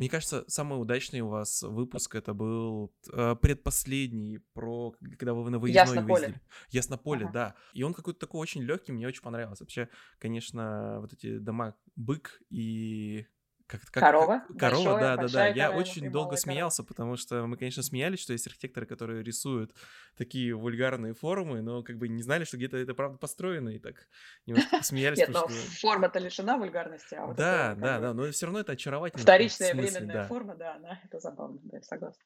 Мне кажется, самый удачный у вас выпуск это был э, предпоследний про когда вы на выездной Яснополе. ездили. Яснополе, Ага. да. И он какой-то такой очень легкий, мне очень понравился. Вообще, конечно, вот эти дома бык и как, как, как- Корова. корова, Большое, да, да, да. Я корова очень долго корова. смеялся, потому что мы, конечно, смеялись, что есть архитекторы, которые рисуют такие вульгарные формы, но как бы не знали, что где-то это правда построено, и так немножко посмеялись, Нет, но форма-то лишена вульгарности, а вот Да, да, да, но все равно это очаровательно вторичная временная форма, да, она, это забавно, да, согласна.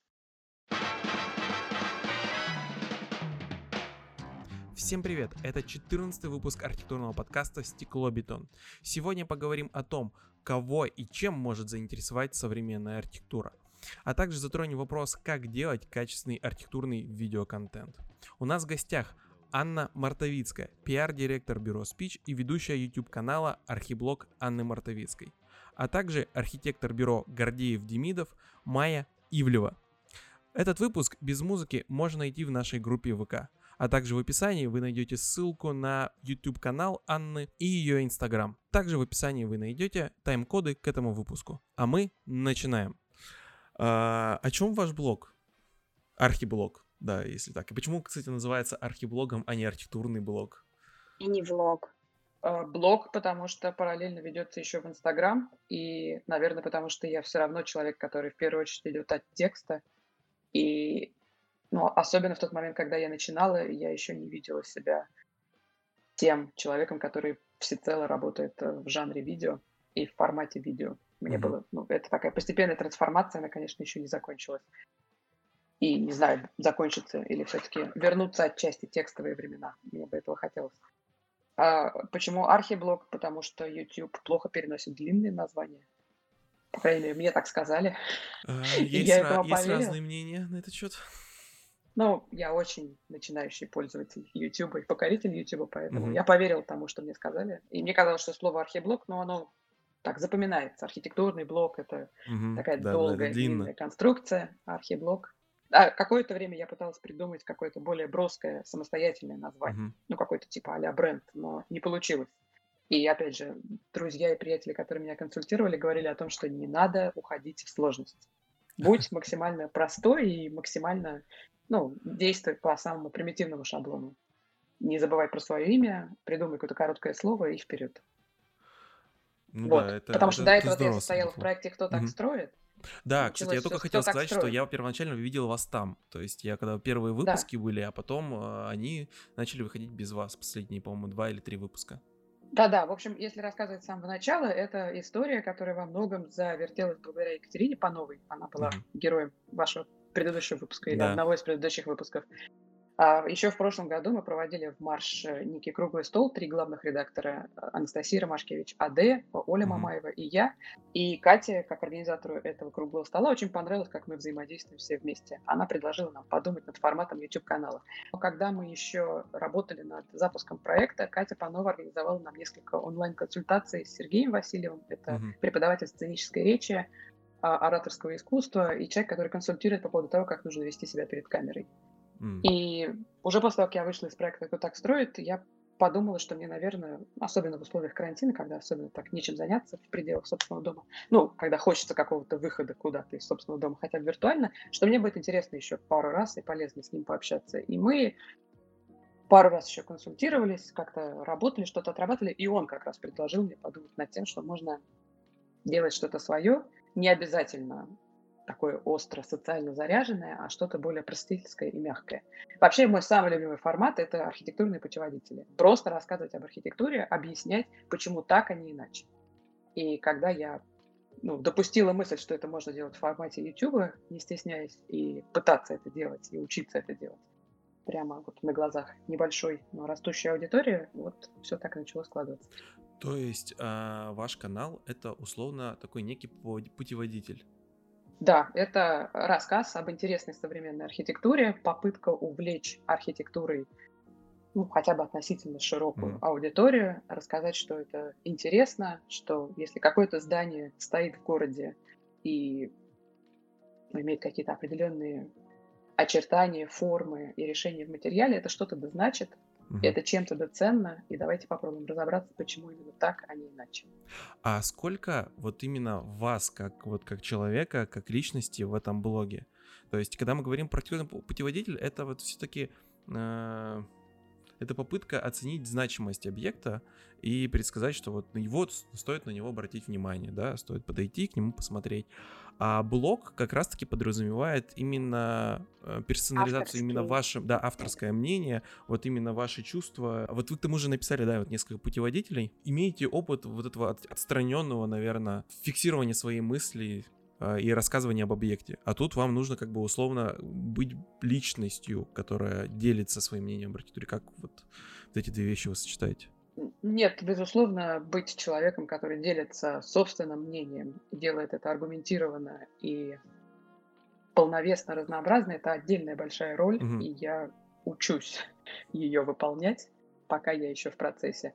Всем привет! Это 14 выпуск архитектурного подкаста «Стекло-бетон». Сегодня поговорим о том, кого и чем может заинтересовать современная архитектура. А также затронем вопрос, как делать качественный архитектурный видеоконтент. У нас в гостях Анна Мартовицкая, пиар-директор бюро Speech и ведущая YouTube-канала «Архиблог» Анны Мартовицкой. А также архитектор бюро Гордеев-Демидов Майя Ивлева. Этот выпуск без музыки можно найти в нашей группе ВК. А также в описании вы найдете ссылку на YouTube канал Анны и ее Инстаграм. Также в описании вы найдете тайм-коды к этому выпуску. А мы начинаем. А, о чем ваш блог? Архиблог, да, если так. И почему, кстати, называется архиблогом, а не архитектурный блог? И не влог. А, Блог, потому что параллельно ведется еще в Инстаграм, и, наверное, потому что я все равно человек, который в первую очередь идет от текста, и ну, особенно в тот момент, когда я начинала, я еще не видела себя тем человеком, который всецело работает э, в жанре видео и в формате видео. Мне Мгм. было, ну, это такая постепенная трансформация, она, конечно, еще не закончилась. И не знаю, закончится или все-таки вернуться отчасти текстовые времена. Мне бы этого хотелось. А почему архиблог? Потому что YouTube плохо переносит длинные названия. По крайней мере, мне так сказали. А, Есть, я ра- этому есть разные мнения на этот счет. Ну, я очень начинающий пользователь YouTube и покоритель YouTube, поэтому Мгм. я поверил тому, что мне сказали. И мне казалось, что слово архиблок, но оно так запоминается. Архитектурный блок — это Мгм, такая да, да, долгая, длинно. длинная конструкция, архиблок. А какое-то время я пыталась придумать какое-то более броское, самостоятельное название. Мгм. Ну, какой-то типа а-ля бренд, но не получилось. И опять же, друзья и приятели, которые меня консультировали, говорили о том, что не надо уходить в сложность. Будь максимально простой и максимально, ну, действуй по самому примитивному шаблону. Не забывай про свое имя, придумай какое-то короткое слово и вперед. Ну вот. да, это, Потому что это- до это этого я здорово состояла в сработало. проекте «Кто так Мгм. строит?». Да, кстати, я только хотел сказать, что я первоначально видел вас там. То есть я когда первые Да. выпуски были, а потом э, они начали выходить без вас. Последние, по-моему, два или три выпуска. Да-да, в общем, если рассказывать с самого начала, это история, которая во многом завертелась благодаря Екатерине Пановой. Она была Мгм. героем вашего предыдущего выпуска или Да. одного из предыдущих выпусков. А еще в прошлом году мы проводили в Марш э, некий круглый стол, три главных редактора э, Анастасия Ромашкевич, АД, Оля. Мамаева и я. И Катя, как организатору этого круглого стола, очень понравилось, как мы взаимодействуем все вместе. Она предложила нам подумать над форматом YouTube-канала. Но когда мы еще работали над запуском проекта, Катя Панова организовала нам несколько онлайн-консультаций с Сергеем Васильевым. Это Мгм. преподаватель сценической речи, а, ораторского искусства и человек, который консультирует по поводу того, как нужно вести себя перед камерой. И уже после того, как я вышла из проекта «Кто так строит», я подумала, что мне, наверное, особенно в условиях карантина, когда особенно так нечем заняться в пределах собственного дома, ну, когда хочется какого-то выхода куда-то из собственного дома, хотя бы виртуально, что мне будет интересно еще пару раз и полезно с ним пообщаться. И мы пару раз еще консультировались, как-то работали, что-то отрабатывали, и он как раз предложил мне подумать над тем, что можно делать что-то свое, не обязательно такое остро социально заряженное, а что-то более простительское и мягкое. Вообще мой самый любимый формат – это архитектурные путеводители. Просто рассказывать об архитектуре, объяснять, почему так, а не иначе. И когда я ну, допустила мысль, что это можно делать в формате YouTube, не стесняясь, и пытаться это делать, и учиться это делать, прямо вот на глазах небольшой, но растущей аудитории, вот все так и начало складываться. То есть а, ваш канал это условно такой некий пу- путеводитель. Да, это рассказ об интересной современной архитектуре, попытка увлечь архитектурой ну, хотя бы относительно широкую Мгм. аудиторию, рассказать, что это интересно, что если какое-то здание стоит в городе и имеет какие-то определенные очертания, формы и решения в материале, это что-то да значит, Угу. Это чем-то да ценно, и давайте попробуем разобраться, почему именно так, а не иначе. А сколько вот именно вас, как вот как человека, как личности в этом блоге? То есть, когда мы говорим про путеводитель, это вот все-таки э, это попытка оценить значимость объекта и предсказать, что вот на него стоит на него обратить внимание, да, стоит подойти к нему посмотреть. А блог как раз-таки подразумевает именно э, персонализацию, Авторский. именно ваше, да, авторское мнение, вот именно ваши чувства. Вот вы к тому же написали, да, вот несколько путеводителей. Имеете опыт вот этого отстраненного, наверное, фиксирования своей мысли и рассказывания об объекте. А тут вам нужно как бы условно быть личностью, которая делится своим мнением об архитектуре. Как вот, вот эти две вещи вы сочетаете? Нет, безусловно, быть человеком, который делится собственным мнением делает это аргументированно и полновесно, разнообразно, это отдельная большая роль, угу. и я учусь ее выполнять, пока я еще в процессе.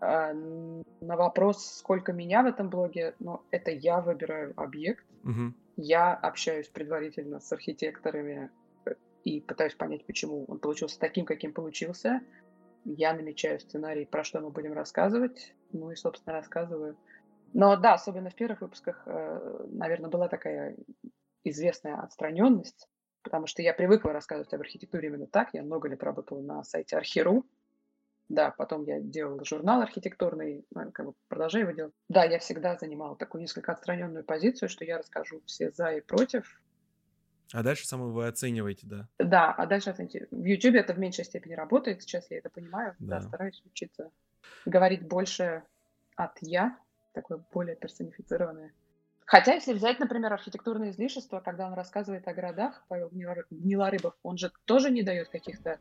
А на вопрос, сколько меня в этом блоге, ну, это я выбираю объект, угу. я общаюсь предварительно с архитекторами э, и пытаюсь понять, почему он получился таким, каким получился. Я намечаю сценарий, про что мы будем рассказывать, ну и, собственно, рассказываю. Но да, особенно в первых выпусках, э, наверное, была такая известная отстраненность, потому что я привыкла рассказывать об архитектуре именно так. Я много лет работала на сайте Архиру. Да, потом я делала журнал архитектурный, ну, как бы продолжаю его делать. Да, я всегда занимала такую несколько отстраненную позицию, что я расскажу все за и против, а дальше самое вы оцениваете, да? Да, а дальше оцените. В YouTube это в меньшей степени работает, сейчас я это понимаю. Да, да стараюсь учиться говорить больше от «я», такое более персонифицированное. Хотя, если взять, например, архитектурное излишество, когда он рассказывает о городах, Павел Гнилорыбов, он же тоже не дает каких-то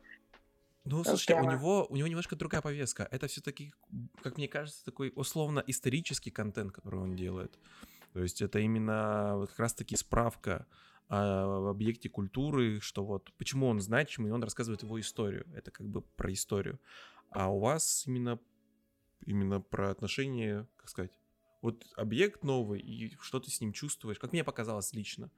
ну, слушайте, у него, у него немножко другая повестка. Это все-таки, как мне кажется, такой условно-исторический контент, который он делает. То есть это именно вот как раз-таки справка о объекте культуры, что вот почему он значимый, он рассказывает его историю. Это как бы про историю. А у вас именно, именно про отношения, как сказать, вот объект новый, и что ты с ним чувствуешь, как мне показалось лично.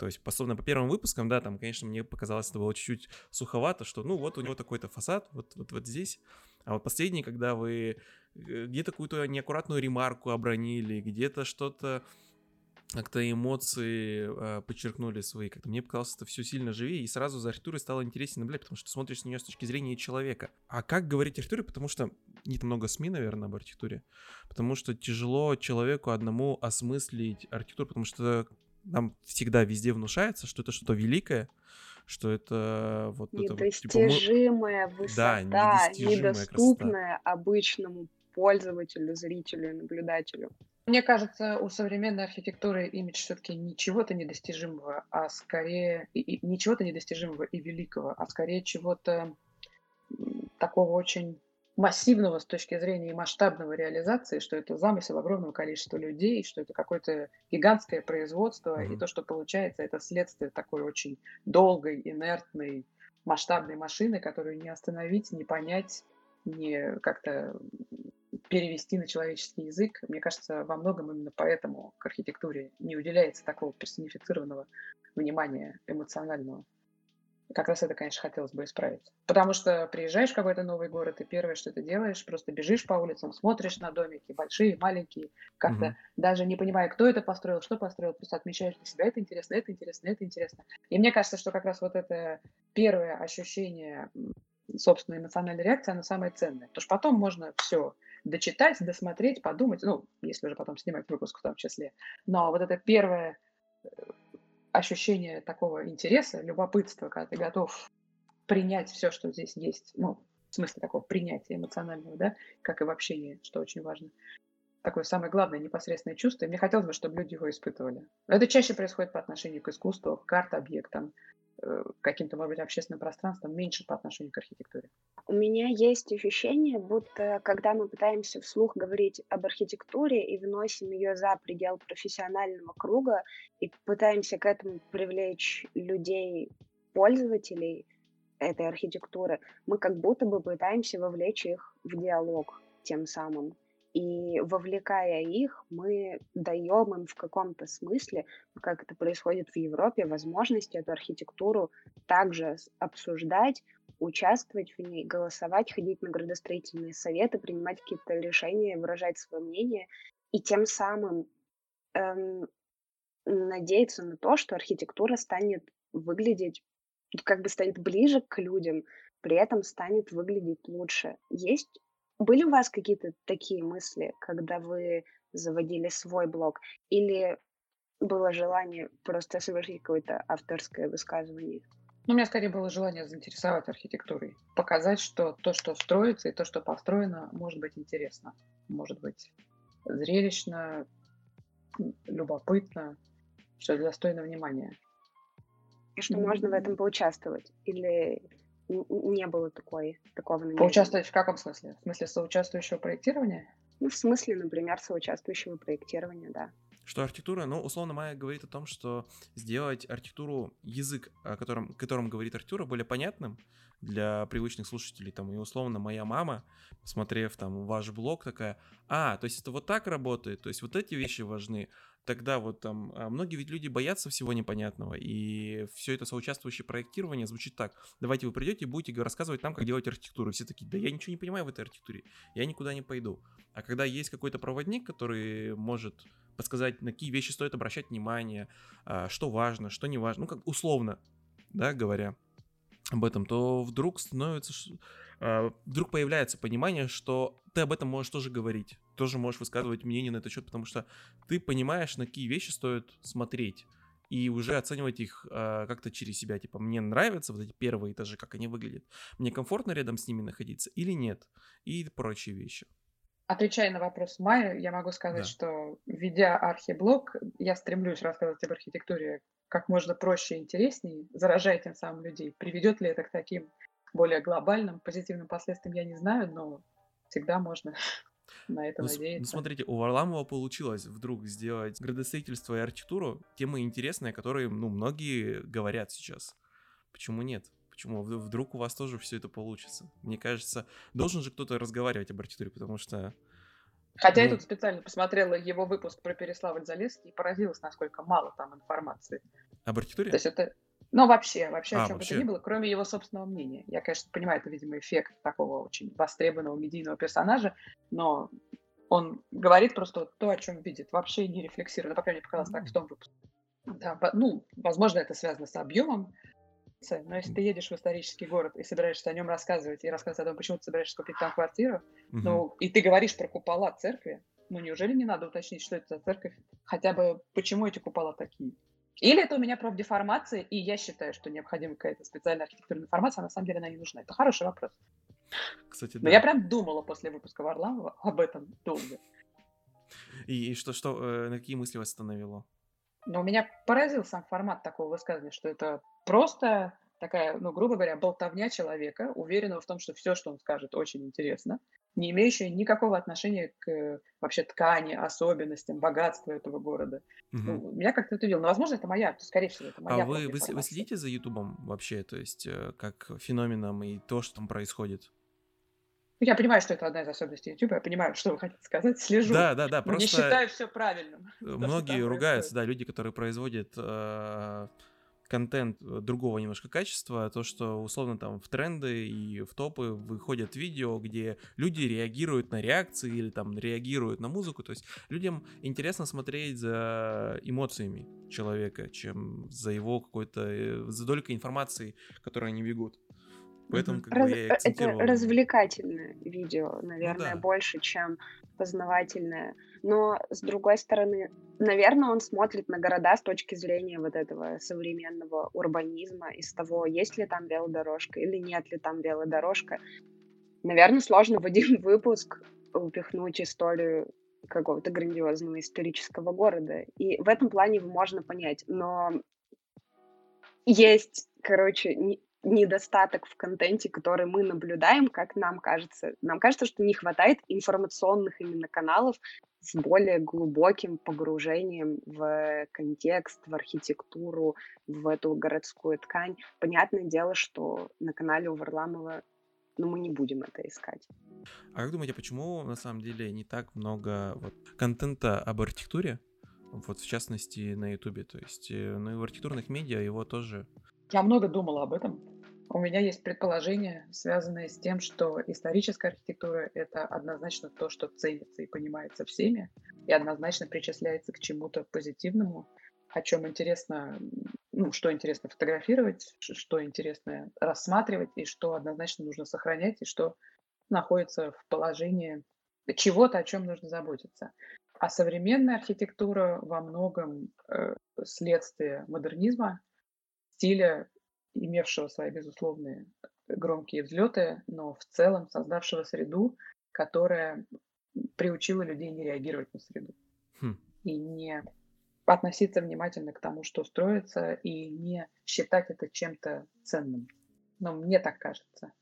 То есть, особенно по первым выпускам, да, там, конечно, мне показалось, это было чуть-чуть суховато, что, ну, вот у него такой-то фасад, вот, вот, вот здесь. А вот последний, когда вы э, где-то какую-то неаккуратную ремарку обронили, где-то что-то как-то эмоции э, подчеркнули свои. Как-то мне показалось это все сильно живее, и сразу за архитектурой стало интереснее наблюдать, потому что смотришь на нее с точки зрения человека. А как говорить о архитектуре? Потому что нет много СМИ, наверное, об архитектуре. Потому что тяжело человеку одному осмыслить архитектуру, потому что нам всегда везде внушается, что это что-то великое, что это вот недостижимая это, типа, мы... высота, да, недоступная красота. обычному пользователю, зрителю, наблюдателю. Мне кажется, у современной архитектуры имидж все-таки не чего-то недостижимого, а скорее и, и, не чего-то недостижимого и великого, а скорее чего-то такого очень массивного с точки зрения масштабного реализации, что это замысел огромного количества людей, что это какое-то гигантское производство, mm-hmm. и то, что получается, это следствие такой очень долгой, инертной, масштабной машины, которую не остановить, не понять, не как-то перевести на человеческий язык. Мне кажется, во многом именно поэтому к архитектуре не уделяется такого персонифицированного внимания эмоционального. Как раз это, конечно, хотелось бы исправить. Потому что приезжаешь в какой-то новый город, и первое, что ты делаешь, просто бежишь по улицам, смотришь на домики, большие, маленькие, как-то угу. даже не понимая, кто это построил, что построил, просто отмечаешь для себя, это интересно, это интересно, это интересно. И мне кажется, что как раз вот это первое ощущение собственной эмоциональной реакции, оно самое ценное. Потому что потом можно все дочитать, досмотреть, подумать, ну, если уже потом снимать выпуск в том числе. Но вот это первое э, ощущение такого интереса, любопытства, когда ты готов принять все, что здесь есть, ну, в смысле такого принятия эмоционального, да, как и в общении, что очень важно. Такое самое главное непосредственное чувство, и мне хотелось бы, чтобы люди его испытывали. Это чаще происходит по отношению к искусству, к арт-объектам, каким-то, может быть, общественным пространством меньше по отношению к архитектуре? У меня есть ощущение, будто когда мы пытаемся вслух говорить об архитектуре и выносим ее за предел профессионального круга и пытаемся к этому привлечь людей, пользователей этой архитектуры, мы как будто бы пытаемся вовлечь их в диалог тем самым. И вовлекая их, мы даем им в каком-то смысле, как это происходит в Европе, возможность эту архитектуру также обсуждать, участвовать в ней, голосовать, ходить на градостроительные советы, принимать какие-то решения, выражать свое мнение и тем самым эм, надеяться на то, что архитектура станет выглядеть, как бы станет ближе к людям, при этом станет выглядеть лучше. Есть были у вас какие-то такие мысли, когда вы заводили свой блог? Или было желание просто совершить какое-то авторское высказывание? Ну, у меня скорее было желание заинтересовать архитектурой, показать, что то, что строится, и то, что построено, может быть интересно, может быть зрелищно, любопытно, что достойно внимания. И что можно в этом поучаствовать? Или не было такой, такого намерения. Поучаствовать в каком смысле? В смысле соучаствующего проектирования? Ну, в смысле, например, соучаствующего проектирования, да. Что архитектура, ну, условно, Майя говорит о том, что сделать архитектуру, язык, о котором, котором говорит архитектура, более понятным для привычных слушателей. Там, и условно, моя мама, посмотрев там ваш блог, такая, а, то есть это вот так работает, то есть вот эти вещи важны тогда вот там а многие ведь люди боятся всего непонятного, и все это соучаствующее проектирование звучит так. Давайте вы придете и будете рассказывать нам, как делать архитектуру. Все такие, да я ничего не понимаю в этой архитектуре, я никуда не пойду. А когда есть какой-то проводник, который может подсказать, на какие вещи стоит обращать внимание, а, что важно, что не важно, ну как условно, да, говоря об этом, то вдруг становится, а, вдруг появляется понимание, что ты об этом можешь тоже говорить, тоже можешь высказывать мнение на этот счет, потому что ты понимаешь, на какие вещи стоит смотреть и уже оценивать их э, как-то через себя. Типа, мне нравятся вот эти первые этажи, как они выглядят. Мне комфортно рядом с ними находиться или нет? И прочие вещи. Отвечая на вопрос Майи, я могу сказать, да. что ведя архиблог, я стремлюсь рассказывать об архитектуре как можно проще и интереснее, заражая тем самым людей. Приведет ли это к таким более глобальным позитивным последствиям, я не знаю, но всегда можно на это ну, ну надеяться. Ну, смотрите, у Варламова получилось вдруг сделать градостроительство и архитектуру темы интересные, которые, ну, многие говорят сейчас. Почему нет? Почему? Вдруг у вас тоже все это получится? Мне кажется, должен же кто-то разговаривать об архитектуре, потому что... Хотя ну... я тут специально посмотрела его выпуск про Переславль-Залесский и поразилась, насколько мало там информации. Об архитектуре? То есть это, ну, вообще, вообще а, о чем вообще? бы то ни было, кроме его собственного мнения. Я, конечно, понимаю, это, видимо, эффект такого очень востребованного медийного персонажа, но он говорит просто то, о чем видит, вообще не рефлексирует. Ну, по крайней мере, показалось так в том выпуске. Да, ну, возможно, это связано с объемом, но если ты едешь в исторический город и собираешься о нем рассказывать, и рассказывать о том, почему ты собираешься купить там квартиру, угу. ну, и ты говоришь про купола церкви, ну, неужели не надо уточнить, что это за церковь? Хотя бы, почему эти купола такие? Или это у меня профдеформация, и я считаю, что необходима какая-то специальная архитектурная информация, а на самом деле она не нужна. Это хороший вопрос. Кстати, да. Но я прям думала после выпуска Варламова об этом долго. И, и что, что, э, на какие мысли вас остановило? Но меня поразил сам формат такого высказывания, что это просто такая, ну, грубо говоря, болтовня человека, уверенного в том, что все, что он скажет, очень интересно, не имеющая никакого отношения к вообще ткани, особенностям, богатству этого города. Угу. Ну, меня как-то это удивило. Но, возможно, это моя, скорее всего, это моя. А вы, вы, вы следите за Ютубом вообще, то есть э, как феноменом и то, что там происходит? Ну, я понимаю, что это одна из особенностей YouTube, я понимаю, что вы хотите сказать, слежу. Да, да, да, просто... Не считаю все правильным. Многие ругаются, да, люди, которые производят э, контент э, другого немножко качества, то, что условно там в тренды и в топы выходят видео, где люди реагируют на реакции или там реагируют на музыку, то есть людям интересно смотреть за эмоциями человека, чем за его какой-то, э, за долькой информации, которую они бегут. Поэтому как Раз, бы я акцентировал. Это развлекательное видео, наверное, ну, да. больше, чем познавательное. Но, с другой стороны, наверное, он смотрит на города с точки зрения вот этого современного урбанизма, из того, есть ли там велодорожка или нет ли там велодорожка. Наверное, сложно в один выпуск упихнуть историю какого-то грандиозного исторического города. И в этом плане его можно понять. Но есть, короче, недостаток в контенте, который мы наблюдаем, как нам кажется. Нам кажется, что не хватает информационных именно каналов с более глубоким погружением в контекст, в архитектуру, в эту городскую ткань. Понятное дело, что на канале у Варламова но мы не будем это искать. А как думаете, почему на самом деле не так много вот, контента об архитектуре? Вот в частности на Ютубе. То есть э, ну, и в архитектурных медиа его тоже... Я много думала об этом. У меня есть предположение, связанное с тем, что историческая архитектура — это однозначно то, что ценится и понимается всеми, и однозначно причисляется к чему-то позитивному, о чем интересно, ну, что интересно фотографировать, что интересно рассматривать, и что однозначно нужно сохранять, и что находится в положении чего-то, о чем нужно заботиться. А современная архитектура во многом э, следствие модернизма, стиля имевшего свои безусловные громкие взлеты, но в целом создавшего среду, которая приучила людей не реагировать на среду хм. и не относиться внимательно к тому, что строится, и не считать это чем-то ценным. Но мне так кажется.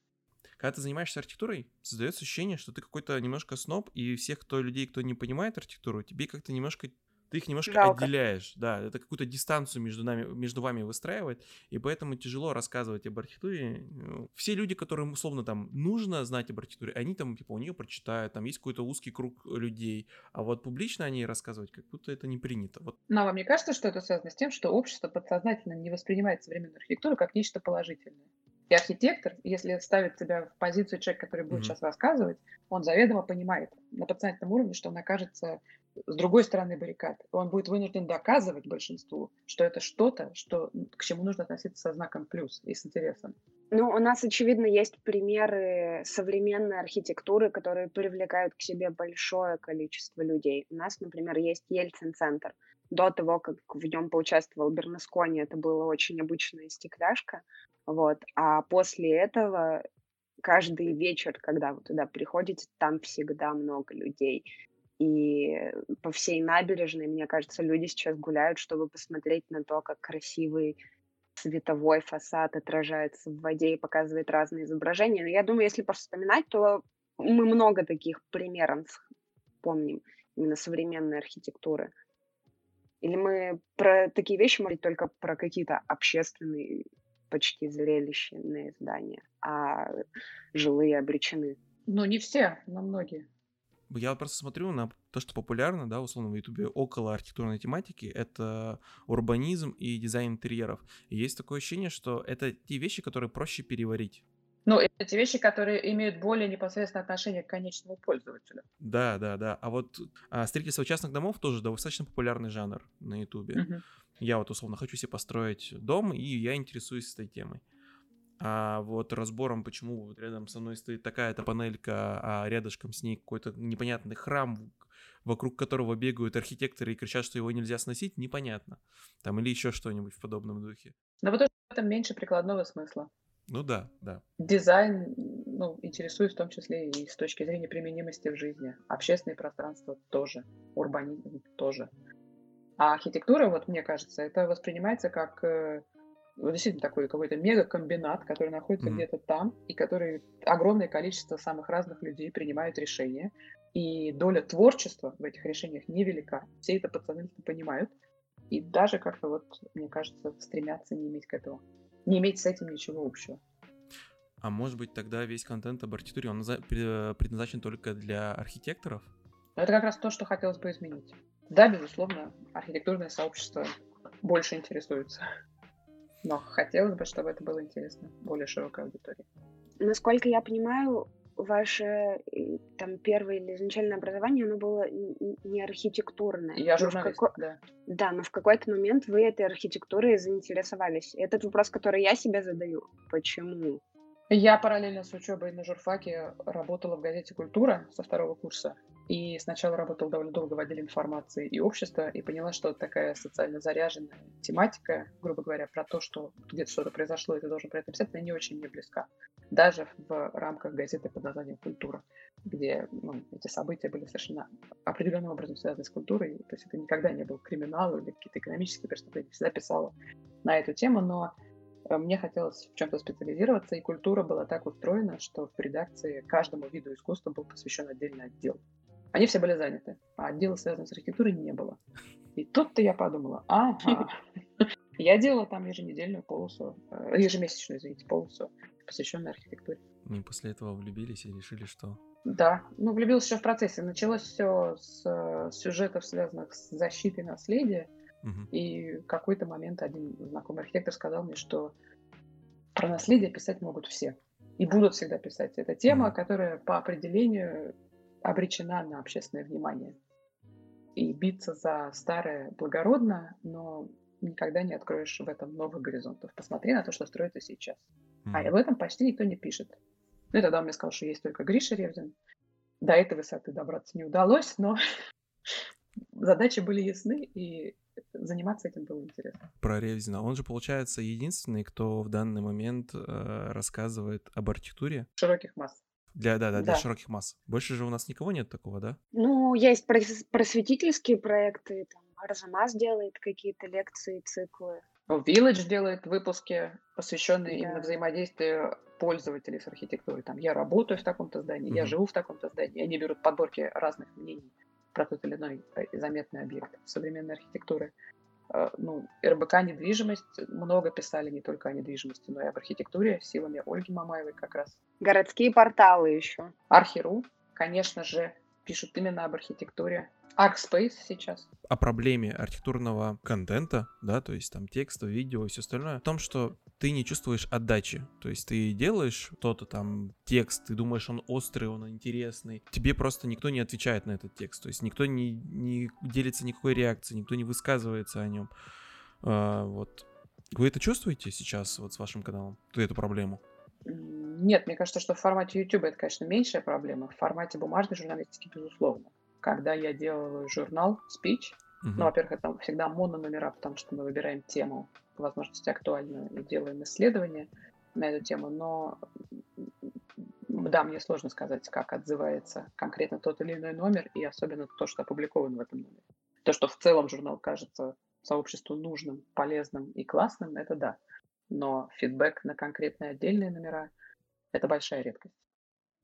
Когда ты занимаешься архитектурой, создается ощущение, что ты какой-то немножко сноб, и всех кто людей, кто не понимает архитектуру, тебе как-то немножко ты их немножко Жалко. отделяешь, да, это какую-то дистанцию между нами, между вами выстраивает, и поэтому тяжело рассказывать об архитектуре. Ну, все люди, которым условно там нужно знать об архитектуре, они там типа у нее прочитают, там есть какой-то узкий круг людей, а вот публично о ней рассказывать как будто это не принято. Вот. Но вам не кажется, что это связано с тем, что общество подсознательно не воспринимает современную архитектуру как нечто положительное? И архитектор, если ставит себя в позицию человека, который будет mm-hmm. сейчас рассказывать, он заведомо понимает на подсознательном уровне, что он окажется с другой стороны баррикад. Он будет вынужден доказывать большинству, что это что-то, что, к чему нужно относиться со знаком плюс и с интересом. Ну, у нас, очевидно, есть примеры современной архитектуры, которые привлекают к себе большое количество людей. У нас, например, есть Ельцин-центр. До того, как в нем поучаствовал Бернускони, это была очень обычная стекляшка. Вот. А после этого каждый вечер, когда вы туда приходите, там всегда много людей. И по всей набережной, мне кажется, люди сейчас гуляют, чтобы посмотреть на то, как красивый световой фасад отражается в воде и показывает разные изображения. Но я думаю, если просто вспоминать, то мы много таких примеров помним именно современной архитектуры. Или мы про такие вещи можем только про какие-то общественные почти зрелищные здания, а жилые обречены. Ну, не все, но многие. Я просто смотрю на то, что популярно, да, условно, в Ютубе около архитектурной тематики, это урбанизм и дизайн интерьеров. И есть такое ощущение, что это те вещи, которые проще переварить. Ну, это те вещи, которые имеют более непосредственное отношение к конечному пользователю. Да, да, да. А вот а, строительство частных домов тоже достаточно популярный жанр на Ютубе. Угу. Я вот условно хочу себе построить дом, и я интересуюсь этой темой. А вот разбором, почему вот рядом со мной стоит такая-то панелька, а рядышком с ней какой-то непонятный храм, вокруг которого бегают архитекторы и кричат, что его нельзя сносить, непонятно. Там или еще что-нибудь в подобном духе. Но вот в этом меньше прикладного смысла. Ну да, да. Дизайн ну, интересует в том числе и с точки зрения применимости в жизни. Общественное пространство тоже, урбанизм тоже. А архитектура, вот мне кажется, это воспринимается как э, действительно такой какой-то мега-комбинат, который находится mm-hmm. где-то там, и который огромное количество самых разных людей принимают решения. И доля творчества в этих решениях невелика. Все это подсознательно понимают. И даже как-то вот, мне кажется, стремятся не иметь к этому. Не иметь с этим ничего общего. А может быть тогда весь контент об архитектуре, он предназначен только для архитекторов? Это как раз то, что хотелось бы изменить. Да, безусловно, архитектурное сообщество больше интересуется. Но хотелось бы, чтобы это было интересно более широкой аудитории. Насколько я понимаю, ваше там первое или изначальное образование, оно было не архитектурное. Я журналист, како... да. Да, но в какой-то момент вы этой архитектурой заинтересовались. Этот вопрос, который я себе задаю. Почему? Я параллельно с учебой на журфаке работала в газете «Культура» со второго курса. И сначала работала довольно долго в отделе информации и общества, и поняла, что такая социально заряженная тематика, грубо говоря, про то, что где-то что-то произошло, и ты должен про это писать, она не очень мне близка. Даже в рамках газеты под названием «Культура», где ну, эти события были совершенно определенным образом связаны с культурой. То есть это никогда не был криминал или какие-то экономические преступления. Всегда писала на эту тему, но э, мне хотелось в чем-то специализироваться, и культура была так устроена, что в редакции каждому виду искусства был посвящен отдельный отдел. Они все были заняты, а отдела, связанного с архитектурой, не было. И тут-то я подумала, ага, я делала там еженедельную полосу, э, ежемесячную, извините, полосу, посвященную архитектуре. И после этого влюбились и решили, что... Да, ну влюбился еще в процессе. Началось все с э, сюжетов, связанных с защитой наследия. И в какой-то момент один знакомый архитектор сказал мне, что про наследие писать могут все. И будут всегда писать. Это тема, которая по определению обречена на общественное внимание. И биться за старое благородно, но никогда не откроешь в этом новых горизонтов. Посмотри на то, что строится сейчас. А Мгм. об этом почти никто не пишет. Ну и тогда он мне сказал, что есть только Гриша Ревзин. До этой высоты добраться не удалось, но задачи были ясны, и заниматься этим было интересно. Про Ревзина. Он же, получается, единственный, кто в данный момент э, рассказывает об архитектуре Широких масс. Для, да, да, для Да. широких масс. Больше же у нас никого нет такого, да? Ну, есть прос- просветительские проекты, там, Арзамас делает какие-то лекции, циклы. Village делает выпуски, посвященные именно Да. взаимодействию пользователей с архитектурой. Там я работаю в таком-то здании, я Мгм. живу в таком-то здании. Они берут подборки разных мнений про тот или иной э, заметный объект современной архитектуры. Э, Ну, РБК недвижимость много писали не только о недвижимости, но и об архитектуре силами Ольги Мамаевой как раз. Городские порталы еще. Архиру, конечно же, пишут именно об архитектуре. Arcspace сейчас. о проблеме архитектурного контента, да, то есть там текста, видео и все остальное, в том, что ты не чувствуешь отдачи. То есть ты делаешь что-то там, текст, ты думаешь, он острый, он интересный. Тебе просто никто не отвечает на этот текст. То есть никто не, не делится никакой реакцией, никто не высказывается о нем. А, вот. Вы это чувствуете сейчас вот с вашим каналом, эту проблему? Нет, мне кажется, что в формате YouTube это, конечно, меньшая проблема. В формате бумажной журналистики, безусловно. Когда я делаю журнал, спич, Мгм. ну, во-первых, это всегда монономера, потому что мы выбираем тему, по возможности актуальную, и делаем исследование на эту тему. Но, да, мне сложно сказать, как отзывается конкретно тот или иной номер, и особенно то, что опубликовано в этом номере. То, что в целом журнал кажется сообществу нужным, полезным и классным, это да. Но фидбэк на конкретные отдельные номера – это большая редкость.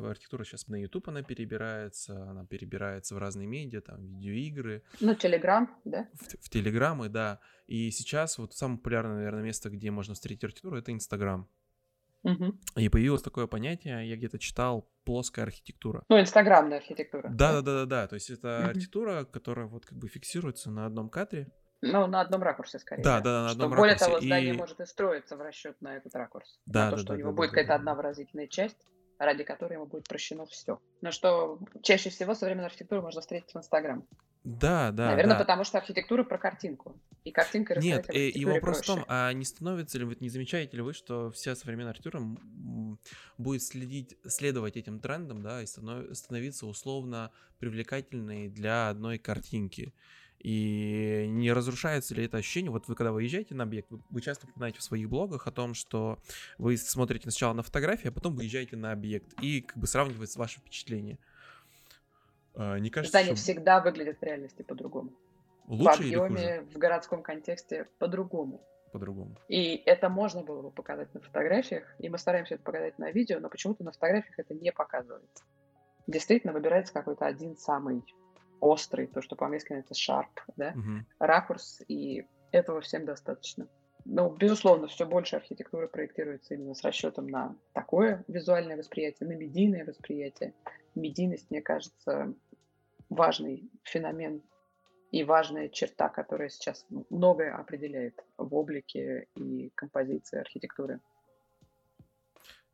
Архитектура сейчас на YouTube она перебирается, она перебирается в разные медиа, там видеоигры, Ну, Телеграм, да? в, в Телеграмы, да. И сейчас вот самое популярное, наверное, место, где можно встретить архитектуру, это Инстаграм. Мгм. И появилось такое понятие, я где-то читал, плоская архитектура. Ну, инстаграмная архитектура. Да, да, да, да, да. То есть это Мгм. архитектура, которая вот как бы фиксируется на одном кадре. Ну, на одном ракурсе скорее. Да, да, да, на Что одном более ракурсе. того, здание И- может и строиться в расчет на этот ракурс. Да, на то, да, что да, у него да, будет да, какая-то да, одна выразительная часть, ради которой ему будет прощено все. Но что чаще всего современную архитектуру можно встретить в Инстаграм. Да, да, Наверное, да. потому что архитектура про картинку. И картинкой Нет, э, и архитектуре вопрос в проще. том, а не становится ли, вот не замечаете ли вы, что вся современная архитектура будет следить, следовать этим трендам, да, и станов- становиться условно привлекательной для одной картинки? И не разрушается ли это ощущение? Вот вы когда выезжаете на объект, вы, часто упоминаете в своих блогах о том, что вы смотрите сначала на фотографии, а потом выезжаете на объект и как бы сравнивается ваши впечатления. А, Не кажется, Здание что всегда выглядит в реальности по-другому. в лучше или объеме, хуже в городском контексте по-другому. по-другому? И это можно было бы показать на фотографиях, и мы стараемся это показать на видео, но почему-то на фотографиях это не показывается. Действительно, выбирается какой-то один самый острый, то, что по-английски называется sharp, да, Мгм. ракурс, и этого всем достаточно. Ну, безусловно, все больше архитектуры проектируется именно с расчетом на такое визуальное восприятие, на медийное восприятие. Медийность, мне кажется, важный феномен и важная черта, которая сейчас многое определяет в облике и композиции архитектуры.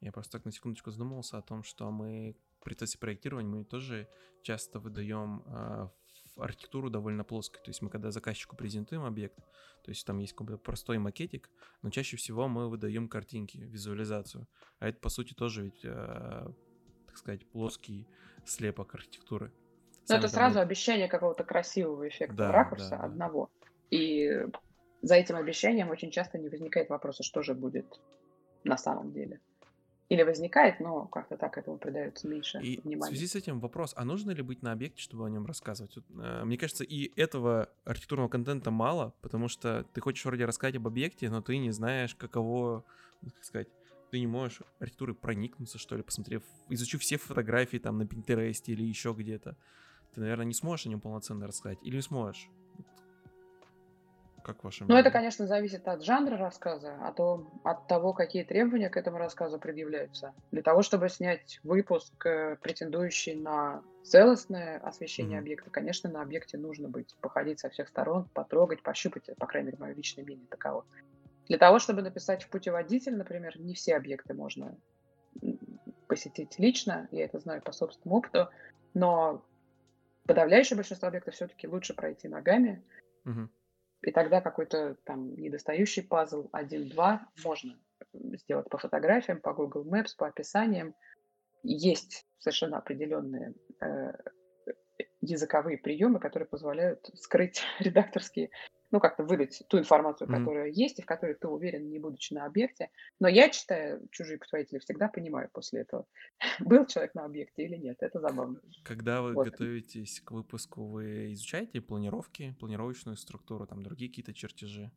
Я просто так на секундочку задумался о том, что мы процессе проектирования мы тоже часто выдаем э, в архитектуру довольно плоской. То есть мы когда заказчику презентуем объект, то есть там есть какой-то простой макетик, но чаще всего мы выдаем картинки, визуализацию. А это по сути тоже ведь, э, так сказать, плоский слепок архитектуры. Но это сразу нет- обещание какого-то красивого эффекта Да, ракурса да, да. одного. И за этим обещанием очень часто не возникает вопроса, что же будет на самом деле. Или возникает, но как-то так этому придается меньше И в внимания. связи с этим вопрос, а нужно ли быть на объекте, чтобы о нем рассказывать? Э, мне кажется, и этого архитектурного контента мало, потому что ты хочешь вроде рассказать об объекте, но ты не знаешь, каково, ну, как сказать, ты не можешь архитектурой проникнуться, что ли, посмотрев, изучив все фотографии там на Пинтересте или еще где-то. Ты, наверное, не сможешь о нем полноценно рассказать. Или сможешь? Как ваше Ну, это, мнение? конечно, зависит от жанра рассказа, а то от того, какие требования к этому рассказу предъявляются. Для того, чтобы снять выпуск, э, претендующий на целостное освещение Мгм. объекта, конечно, на объекте нужно быть, походить со всех сторон, потрогать, пощупать, по крайней мере, мое личное мнение таково. Для того, чтобы написать в путеводитель, например, не все объекты можно посетить лично, я это знаю по собственному опыту, но подавляющее большинство объектов все-таки лучше пройти ногами, Мгм. И тогда какой-то там недостающий пазл один-два можно сделать по фотографиям, по Google Maps, по описаниям. Есть совершенно определенные э, языковые приемы, которые позволяют скрыть редакторские, ну, как-то выдать ту информацию, которая есть и в которой ты уверен, не будучи на объекте. Но я, читая чужие путеводители, всегда понимаю после этого, был человек на объекте или нет. Это забавно. Когда вы Вот. готовитесь к выпуску, вы изучаете планировки, планировочную структуру, там другие какие-то чертежи,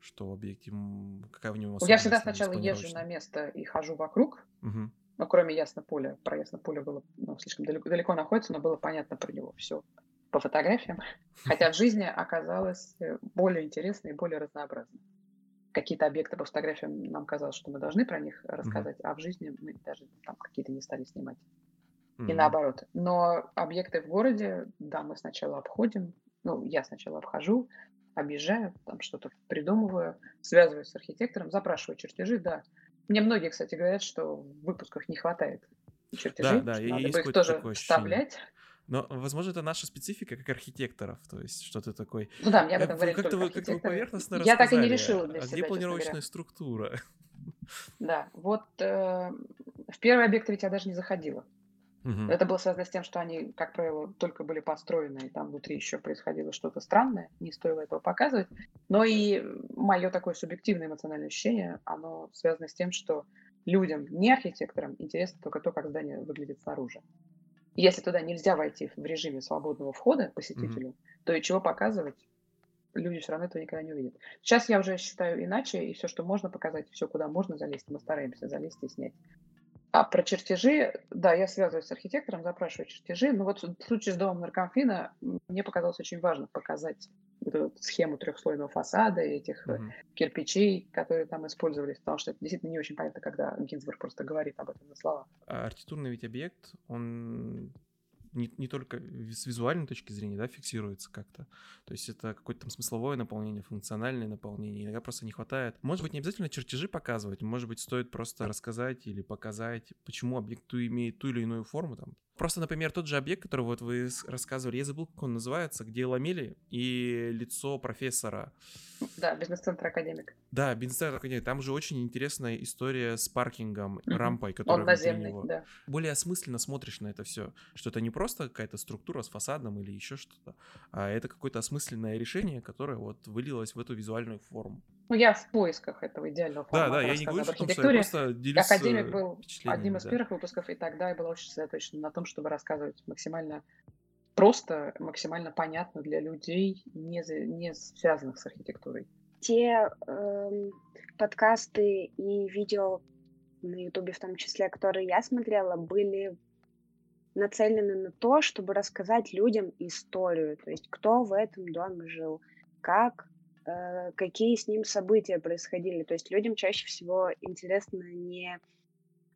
что в объекте, какая в нем Я всегда сначала езжу на место и хожу вокруг, Мгм. Ну, кроме Яснополя. Про Яснополе было ну, слишком далеко, далеко находится, но было понятно про него все по фотографиям. Хотя в жизни оказалось э, более интересно и более разнообразно. Какие-то объекты по фотографиям нам казалось, что мы должны про них рассказать, а в жизни мы даже там какие-то не стали снимать. И Мгм. наоборот. Но объекты в городе, да, мы сначала обходим. Ну, я сначала обхожу, объезжаю, там что-то придумываю, связываюсь с архитектором, запрашиваю чертежи, да. Мне многие, кстати, говорят, что в выпусках не хватает Да, чертежей, да, и надо бы их тоже такое ощущение. вставлять. Но, возможно, это наша специфика как архитекторов, то есть что ты такой... Ну да, мне об Э, этом говорили Как-то вы, как-то вы поверхностно Я так и не решила для а себя, где планировочная структура? Да, вот э, в первые объекты ведь я даже не заходила. Мгм. Это было связано с тем, что они, как правило, только были построены, и там внутри еще происходило что-то странное, не стоило этого показывать. Но и мое такое субъективное эмоциональное ощущение, оно связано с тем, что людям, не архитекторам, интересно только то, как здание выглядит снаружи. Если туда нельзя войти в режиме свободного входа посетителю, то и чего показывать, люди все равно этого никогда не увидят. Сейчас я уже считаю иначе, и все, что можно показать, все, куда можно залезть, мы стараемся залезть и снять. А про чертежи, да, я связываюсь с архитектором, запрашиваю чертежи. Но вот в случае с домом наркомфина мне показалось очень важно показать эту схему трехслойного фасада и этих Мгм. кирпичей, которые там использовались, потому что это действительно не очень понятно, когда Гинзбург просто говорит об этом на слова. А архитектурный ведь объект, он не, не только с визуальной точки зрения, да, фиксируется как-то. То есть это какое-то там смысловое наполнение, функциональное наполнение. Иногда просто не хватает. Может быть, не обязательно чертежи показывать, может быть, стоит просто рассказать или показать, почему объект имеет ту или иную форму. Там. Просто, например, тот же объект, который вот вы рассказывали, я забыл, как он называется, где ламели и лицо профессора. Да, бизнес-центр академик. Да, Бенстер, там же очень интересная история с паркингом, Мгм. рампой, которая Он наземный, него да. более осмысленно смотришь на это все, что это не просто какая-то структура с фасадом или еще что-то, а это какое-то осмысленное решение, которое вот вылилось в эту визуальную форму. Ну, я в поисках этого идеального Да, формата да, я не рассказа говорю, об что, я архитектуре. просто делюсь Академик э, был одним из да. первых выпусков, и тогда я была очень сосредоточена на том, чтобы рассказывать максимально просто, максимально понятно для людей, не, за- не связанных с архитектурой. Те эм, подкасты и видео на Ютубе в том числе, которые я смотрела, были нацелены на то, чтобы рассказать людям историю, то есть кто в этом доме жил, как, какие с ним события происходили. То есть людям чаще всего интересна не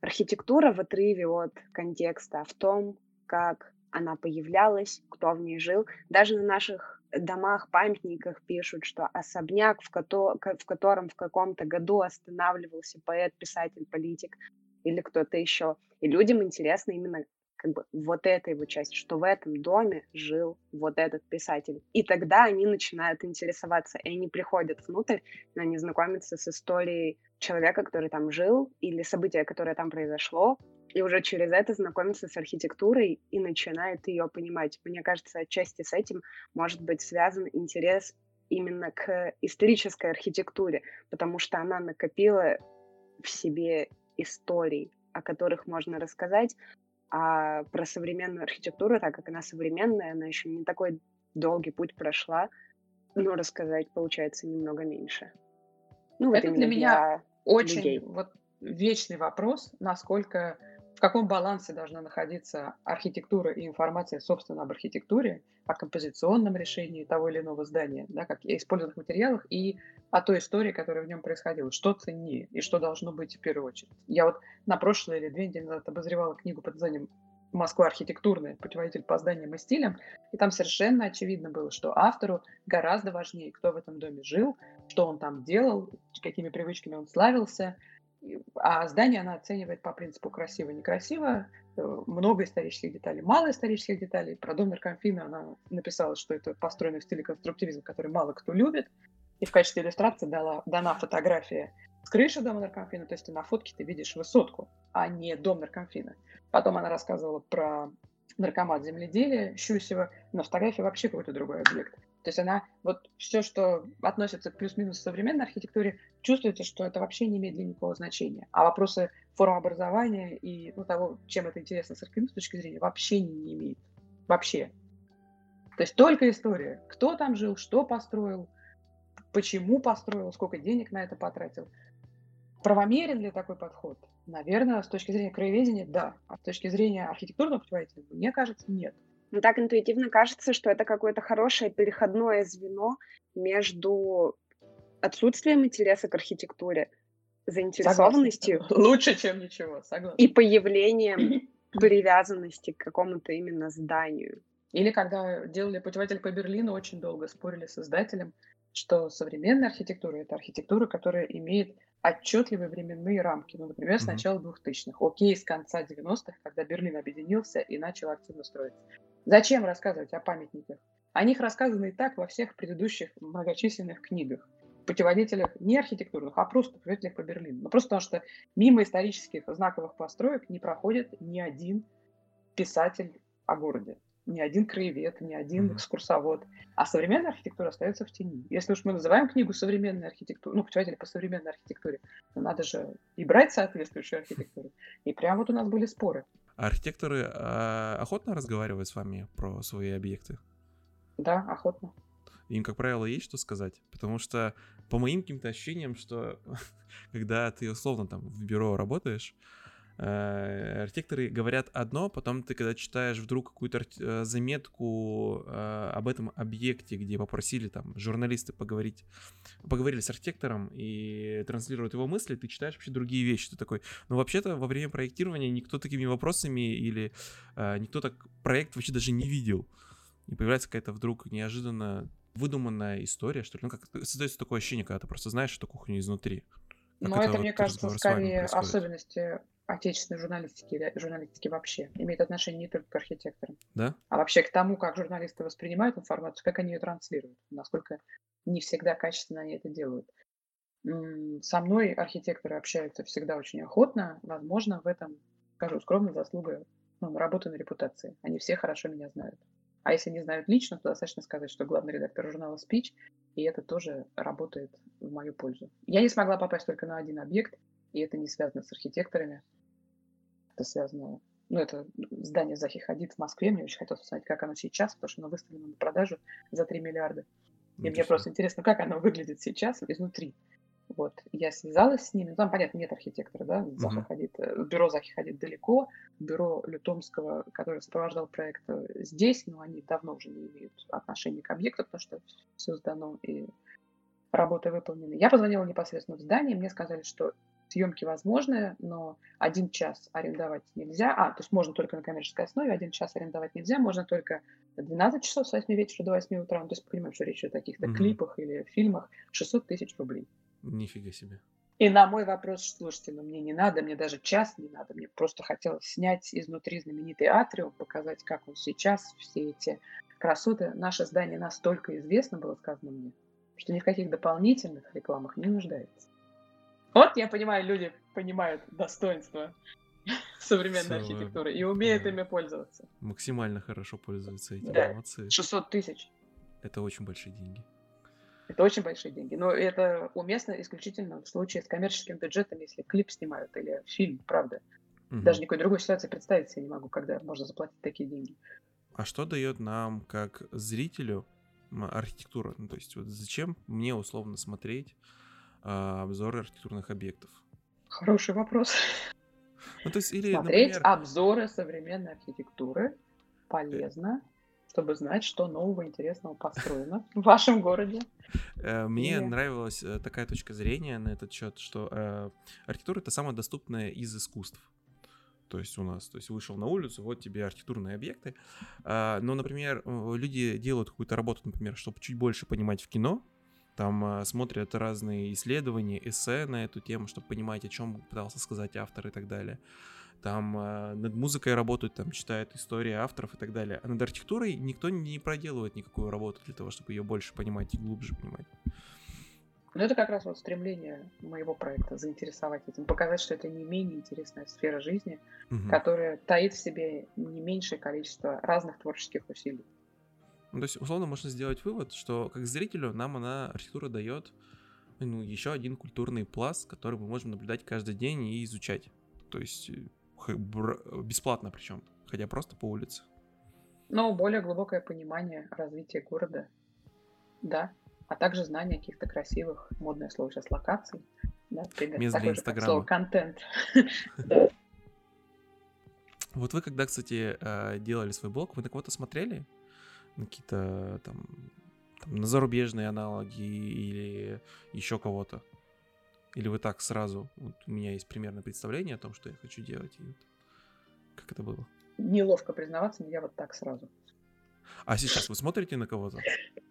архитектура в отрыве от контекста, а в том, как она появлялась, кто в ней жил. Даже на наших домах, памятниках пишут, что особняк, в, кото- ко- в котором в каком-то году останавливался поэт, писатель, политик или кто-то еще. И людям интересно именно как бы вот эта его часть, что в этом доме жил вот этот писатель. И тогда они начинают интересоваться, и они приходят внутрь, но они знакомятся с историей человека, который там жил, или события, которое там произошло, и уже через это знакомиться с архитектурой и начинает ее понимать. Мне кажется, отчасти с этим может быть связан интерес именно к исторической архитектуре, потому что она накопила в себе историй, о которых можно рассказать, а про современную архитектуру, так как она современная, она еще не такой долгий путь прошла, но рассказать получается немного меньше. Ну, вот Это для меня для Очень людей. вот вечный вопрос, насколько в каком балансе должна находиться архитектура и информация, собственно, об архитектуре, о композиционном решении того или иного здания, да, как и использованных материалах, и о той истории, которая в нем происходила, что ценнее и что должно быть в первую очередь. Я вот на прошлой или две недели назад обозревала книгу под названием Москва архитектурная, путеводитель по зданиям и стилям, и там совершенно очевидно было, что автору гораздо важнее, кто в этом доме жил, что он там делал, какими привычками он славился, а здание она оценивает по принципу красиво-некрасиво, э, много исторических деталей, мало исторических деталей. Про дом Наркомфина она написала, что это построено в стиле конструктивизма, который мало кто любит. И в качестве иллюстрации дала, дана фотография с крыши дома Наркомфина, то есть ты на фотке ты видишь высотку, а не дом Наркомфина. Потом она рассказывала про наркомат земледелия Щусева, на фотографии вообще какой-то другой объект. То есть она, вот все, что относится к плюс-минус современной архитектуре, чувствуется, что это вообще не имеет для никакого значения. А вопросы формообразования и ну, того, чем это интересно с архитектурной точки зрения, вообще не, имеет. Вообще. То есть только история. Кто там жил, что построил, почему построил, сколько денег на это потратил. Правомерен ли такой подход? Наверное, с точки зрения краеведения, да. А с точки зрения архитектурного путеводителя, мне кажется, нет. Мне так интуитивно кажется, что это какое-то хорошее переходное звено между отсутствием интереса к архитектуре, заинтересованностью. Согласна. Лучше, чем ничего, согласна. И появлением привязанности к какому-то именно зданию. Или когда делали путеводитель по Берлину, очень долго спорили с издателем, что современная архитектура — это архитектура, которая имеет отчетливые временные рамки. Ну, например, с начала 2000-х. Окей, с конца 90-х, когда Берлин объединился и начал активно строиться. Зачем рассказывать о памятниках? О них рассказано и так во всех предыдущих многочисленных книгах. Путеводителях не архитектурных, а просто путеводителях по Берлину. Ну, просто потому что мимо исторических знаковых построек не проходит ни один писатель о городе ни один краевед, ни один экскурсовод. А современная архитектура остается в тени. Если уж мы называем книгу современной архитектуры, ну, путеводитель по современной архитектуре, то надо же и брать соответствующую архитектуру. И прям вот у нас были споры. Архитекторы э, охотно разговаривают с вами про свои объекты? Да, охотно. Им, как правило, есть что сказать. Потому что по моим каким-то ощущениям, что когда ты условно там в бюро работаешь, архитекторы говорят одно, потом ты, когда читаешь вдруг какую-то э, заметку э, об этом объекте, где попросили там журналисты поговорить, поговорили с архитектором и транслируют его мысли, ты читаешь вообще другие вещи. Ты такой, ну вообще-то во время проектирования никто такими вопросами или никто так проект вообще даже не видел. И появляется какая-то вдруг неожиданно выдуманная история, что ли. Ну, как создается такое ощущение, когда ты просто знаешь эту кухню изнутри. Как Но это, это вот мне кажется, скорее особенности отечественной журналистики или журналистики вообще. Имеет отношение не только к архитекторам, да? а вообще к тому, как журналисты воспринимают информацию, как они ее транслируют, насколько не всегда качественно они это делают. Со мной архитекторы общаются всегда очень охотно. Возможно, в этом, скажу скромно, заслуга ну, работы на репутации. Они все хорошо меня знают. А если не знают лично, то достаточно сказать, что главный редактор журнала Speech, и это тоже работает в мою пользу. Я не смогла попасть только на один объект, и это не связано с архитекторами это связано. Ну, это здание Захи Хадид в Москве. Мне очень хотелось посмотреть, как оно сейчас, потому что оно выставлено на продажу за 3 миллиарда. И мне просто интересно, как оно выглядит сейчас изнутри. Вот, я связалась с ними. Ну, там, понятно, нет архитектора, да, Заха Хадид. Э, бюро Захи Хадид далеко, бюро Лютомского, который сопровождал проект э, здесь, но они давно уже не имеют отношения к объекту, потому что все сдано и работы выполнены. Я позвонила непосредственно в здание, мне сказали, что съемки возможны, но один час арендовать нельзя. А, то есть можно только на коммерческой основе, один час арендовать нельзя, можно только 12 часов с 8 вечера до 8 утра. Ну, то есть понимаем, что речь о таких-то угу. клипах или фильмах. 600 тысяч рублей. Нифига себе. И на мой вопрос, слушайте, ну мне не надо, мне даже час не надо, мне просто хотелось снять изнутри знаменитый атриум, показать, как он сейчас, все эти красоты. Наше здание настолько известно, было сказано мне, что ни в каких дополнительных рекламах не нуждается. Вот я понимаю, люди понимают достоинство современной Все, архитектуры и умеют да. ими пользоваться. Максимально хорошо пользуются этим. Да. Молодцы. 600 тысяч. Это очень большие деньги. Это очень большие деньги. Но это уместно исключительно в случае с коммерческим бюджетом, если клип снимают или фильм, правда. Угу. Даже никакой другой ситуации представить себе не могу, когда можно заплатить такие деньги. А что дает нам, как зрителю, архитектура? Ну, то есть, вот зачем мне условно смотреть а, обзоры архитектурных объектов? Хороший вопрос. Ну, то есть, или, Смотреть например, обзоры современной архитектуры полезно, чтобы знать, что нового интересного построено в вашем городе. э, мне Или- нравилась э, такая точка зрения на этот счет, что э, архитектура это самое доступное из искусств. То есть у нас, то есть вышел на улицу, вот тебе архитектурные объекты. А, но, например, э, люди делают какую-то работу, например, чтобы чуть больше понимать в кино, там а, смотрят разные исследования, эссе на эту тему, чтобы понимать, о чем пытался сказать автор и так далее. Там а, над музыкой работают, там читают истории авторов и так далее. А над архитектурой никто не проделывает никакую работу для того, чтобы ее больше понимать и глубже понимать. Но это как раз вот стремление моего проекта заинтересовать этим, показать, что это не менее интересная сфера жизни, Мгм. которая таит в себе не меньшее количество разных творческих усилий. Ну, то есть, условно, можно сделать вывод, что как зрителю нам она, архитектура, дает ну, еще один культурный пласт, который мы можем наблюдать каждый день и изучать. То есть, э, бесплатно причем, ходя просто по улице. Но более глубокое понимание развития города, да, а также знание каких-то красивых, модное слово сейчас, локаций, да, примерно Мест для Инстаграма. слово контент. Вот вы когда, кстати, э, делали свой блог, вы на кого-то смотрели? Какие-то там, там на зарубежные аналоги или еще кого-то? Или вы так сразу? Вот у меня есть примерное представление о том, что я хочу делать. и вот как это было? Неловко признаваться, но я вот так сразу. А сейчас вы смотрите на кого-то?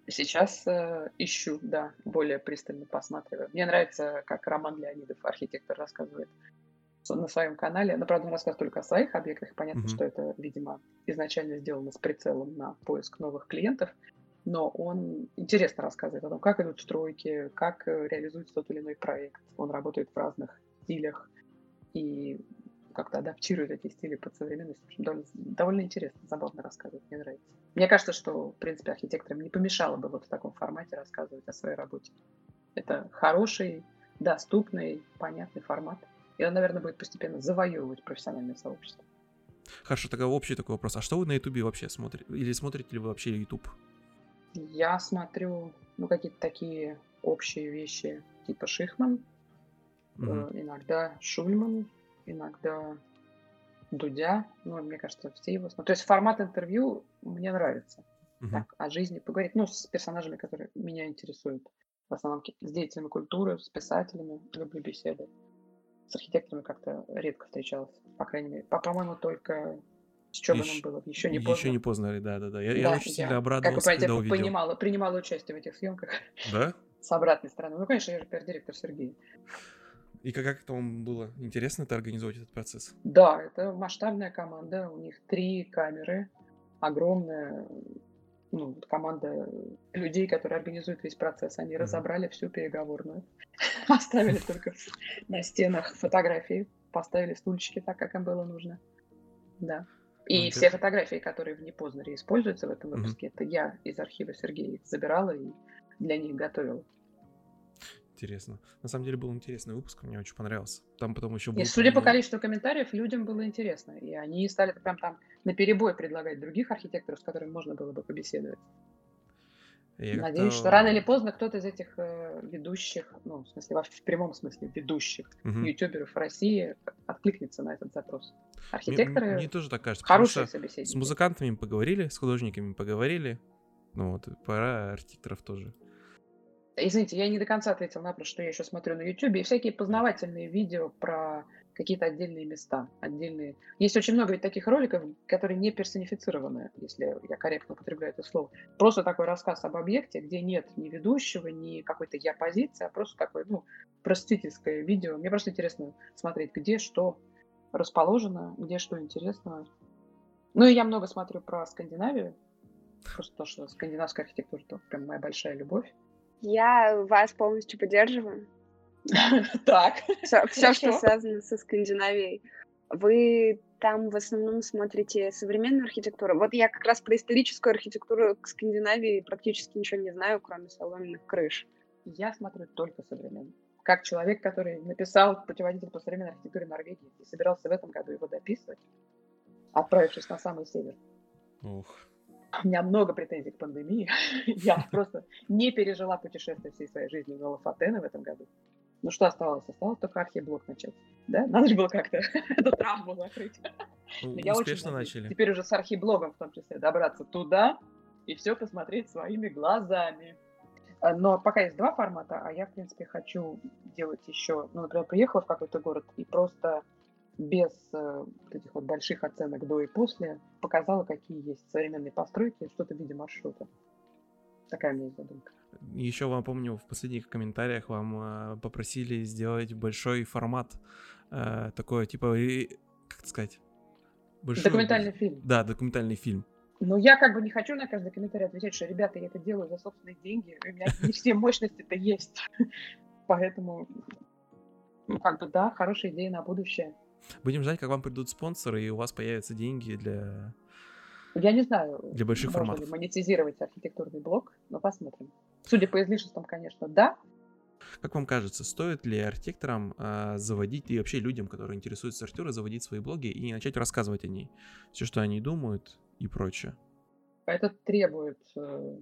Сейчас э, ищу, да, более пристально посматриваю. Мне нравится, как Роман Леонидов, архитектор, рассказывает на своем канале. Но, правда, он рассказывает только о своих объектах. Понятно, Мгм. что это, видимо, изначально сделано с прицелом на поиск новых клиентов. Но он интересно рассказывает о том, как идут стройки, как э, реализуется тот или иной проект. Он работает в разных стилях и как-то адаптирует эти стили под современность. В общем, довольно, довольно интересно, забавно рассказывает, мне нравится. Мне кажется, что, в принципе, архитекторам не помешало бы вот в таком формате рассказывать о своей работе. Это хороший, доступный, понятный формат. И он, наверное, будет постепенно завоевывать профессиональное сообщество. Хорошо, тогда общий такой вопрос. А что вы на Ютубе вообще смотрите? Или смотрите ли вы вообще Ютуб? Я смотрю, ну, какие-то такие общие вещи, типа Шихман, э, иногда Шульман, иногда Дудя. Ну, мне кажется, все его... см- То есть формат интервью мне нравится. Мгм. так, о жизни поговорить. Ну, с персонажами, которые меня интересуют. В основном с деятелями культуры, с писателями люблю беседы. С архитекторами как-то редко встречалась. По крайней мере, по- по-моему, только с Чобаном было. Еще не поздно. Еще не поздно, да, да, да. Я, я Да, очень я, сильно Как вы обрадовался, когда увидел. понимала, принимала участие в этих съемках Да? с обратной стороны. Ну, конечно, я же пиар-директор Сергей. И как, как это вам было интересно это организовать этот процесс? Да, это масштабная команда. У них три камеры. Огромная ну, команда людей, которые организуют весь процесс. Они Мгм. разобрали всю переговорную. Оставили только на стенах фотографии. Поставили стульчики так, как им было нужно. Да. И Ну, все фотографии, которые в Непознере используются в этом выпуске, это я из архива Сергея их забирала и для них готовила. Интересно. На самом деле был интересный выпуск, мне очень понравился. Там потом еще был... И судя по количеству комментариев, людям было интересно. И они стали прям там на перебой предлагать других архитекторов, с которыми можно было бы побеседовать. я Надеюсь, как-то- что рано или поздно кто-то из этих э, ведущих, ну, в смысле, в прямом смысле ведущих Мгм. ютуберов России откликнется на этот запрос. Мне- Архитекторы Мне тоже так кажется. хорошие собеседники. С музыкантами поговорили, с художниками поговорили. Ну вот, пора архитекторов тоже. Извините, я не до конца ответил на вопрос, что я еще смотрю на Ютубе. И всякие познавательные видео про какие-то отдельные места, отдельные. Есть очень много ведь таких роликов, которые не персонифицированы, если я корректно употребляю это слово. Просто такой рассказ об объекте, где нет ни ведущего, ни какой-то я позиции, а просто такое, ну, просветительское видео. Мне просто интересно смотреть, где что расположено, где что интересного. Ну и я много смотрю про Скандинавию, просто то, что скандинавская архитектура, это прям моя большая любовь. Я вас полностью поддерживаю. Так. Все, что связано со Скандинавией. Вы там в основном смотрите современную архитектуру. Вот я как раз про историческую архитектуру к Скандинавии практически ничего не знаю, кроме соломенных крыш. Я смотрю только современно. Как человек, который написал путеводитель по современной архитектуре Норвегии и собирался в этом году его дописывать, отправившись на самый север. Ох. У меня много претензий к пандемии. Я просто не пережила путешествие всей своей жизни на Лафатены в этом году. Ну что оставалось? Осталось только архиблок начать. Да? Надо же было как-то эту травму закрыть. Ну, Но я Успешно начали. Теперь уже с архиблогом в том числе добраться туда и все посмотреть своими глазами. А, Но пока есть два формата, а я, в принципе, хочу делать еще, ну, например, приехала в какой-то город и просто без э, этих вот больших оценок до и после показала, какие есть современные постройки, что-то в виде маршрута. Такая у меня есть задумка. Еще вам помню, в последних комментариях вам э, попросили сделать большой формат. э, такое, типа, как это сказать? Большую- Документальный фильм. Да, документальный фильм. Но я как бы не хочу на каждый комментарий отвечать, что, ребята, я это делаю за собственные деньги, у меня не все мощности-то есть. Поэтому, ну, как бы, да, хорошая идея на будущее. Будем ждать, как вам придут спонсоры, и у вас появятся деньги для... Я не знаю, Для больших можно форматов. ли монетизировать архитектурный блок, но посмотрим. Судя по излишествам, конечно, да. Как вам кажется, стоит ли архитекторам э, заводить, и вообще людям, которые интересуются архитектурой, заводить свои блоги и начать рассказывать о ней? Все, что они думают и прочее. Это требует э,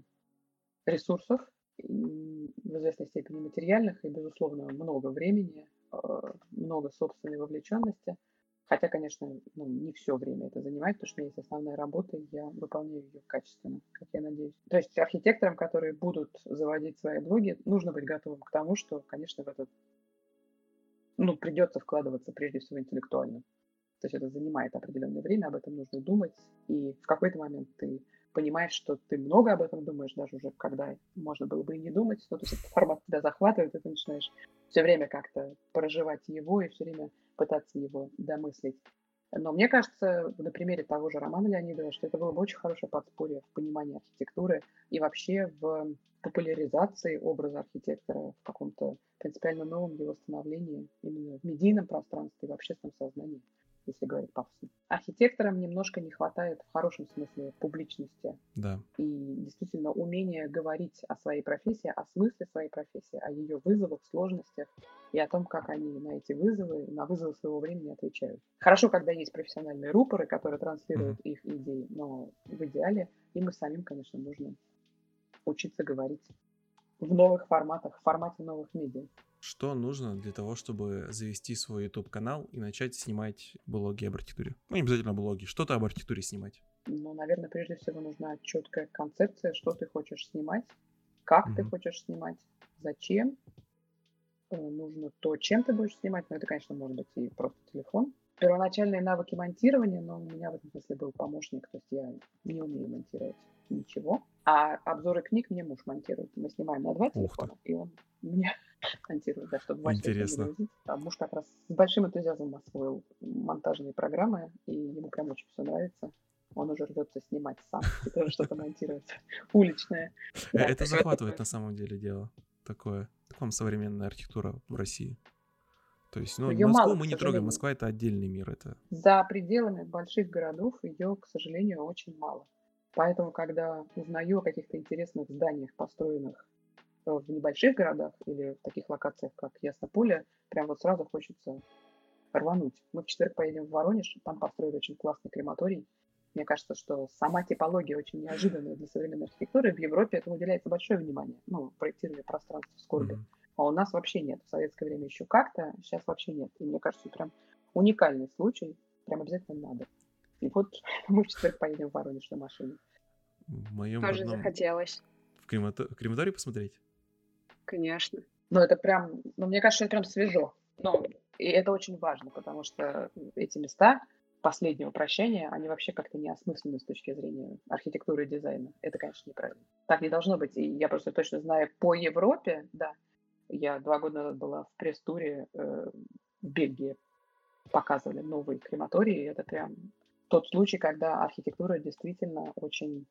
ресурсов, в известной степени материальных, и, безусловно, много времени, э, много собственной вовлеченности. Хотя, конечно, ну, не все время это занимает, потому что у меня есть основная работа, и я выполняю ее качественно, как я надеюсь. То есть архитекторам, которые будут заводить свои блоги, нужно быть готовым к тому, что, конечно, в этот ну, придется вкладываться прежде всего интеллектуально. То есть это занимает определенное время, об этом нужно думать, и в какой-то момент ты понимаешь, что ты много об этом думаешь, даже уже когда можно было бы и не думать, но то есть этот формат тебя захватывает, и ты начинаешь все время как-то проживать его и все время пытаться его домыслить. Но мне кажется, на примере того же Романа Леонидова, что это было бы очень хорошее подспорье в понимании архитектуры и вообще в популяризации образа архитектора в каком-то принципиально новом его становлении именно в медийном пространстве и в общественном сознании, если говорить пафосно. Архитекторам немножко не хватает в хорошем смысле публичности Да. и действительно умение говорить о своей профессии, о смысле своей профессии, о ее вызовах, сложностях и о том, как они на эти вызовы, на вызовы своего времени отвечают. Хорошо, когда есть профессиональные рупоры, которые транслируют их идеи, но в идеале им и самим, конечно, нужно учиться говорить в новых форматах, в формате новых медиа. Что нужно для того, чтобы завести свой YouTube-канал и начать снимать блоги об архитектуре? Ну, не обязательно блоги, что-то об архитектуре снимать. Ну, наверное, прежде всего нужна четкая концепция, что ты хочешь снимать, как ты Мгм. хочешь снимать, зачем. Э, Нужно то, чем ты будешь снимать, но это, конечно, может быть и просто телефон. Первоначальные навыки монтирования, но у меня в этом смысле был помощник, то есть я не умею монтировать ничего. А обзоры книг мне муж монтирует. Мы снимаем на два ты. телефона, и он мне монтирует, да, чтобы Вася Интересно. грузить. А муж как раз с большим энтузиазмом освоил монтажные программы, и ему прям очень все нравится. Он уже рвется снимать сам и тоже что-то монтировать. Уличное. Э, Это захватывает на самом деле дело. Такое. Как вам современная архитектура в России? То есть, ну, Её Москву мало, мы не трогаем. Москва это отдельный мир. Это За пределами больших городов ее, к сожалению, очень мало. Поэтому, когда узнаю о каких-то интересных зданиях, построенных в небольших городах или в таких локациях, как Яснополе, прям вот сразу хочется рвануть. Мы в четверг поедем в Воронеж, там построили очень классный крематорий. Мне кажется, что сама типология очень неожиданная для современной архитектуры. В Европе этому уделяется большое внимание. Ну, проектирование пространства скорби. мгм. А у нас вообще нет. В советское время еще как-то, сейчас вообще нет. И мне кажется, прям уникальный случай. Прям обязательно надо. И вот мы в четверг поедем в Воронеж на машине. в моем Тоже родном- захотелось, в кремато- крематорий посмотреть. Конечно. Но это прям, ну, мне кажется, это прям свежо. Ну, и это очень важно, потому что эти места последнего прощания, они вообще как-то не осмыслены с точки зрения архитектуры и дизайна. Это, конечно, неправильно. Так не должно быть. И я просто точно знаю по Европе, да, я два года назад была в пресс-туре э, в Бельгии, показывали новый крематорий, и это прям тот случай, когда архитектура действительно очень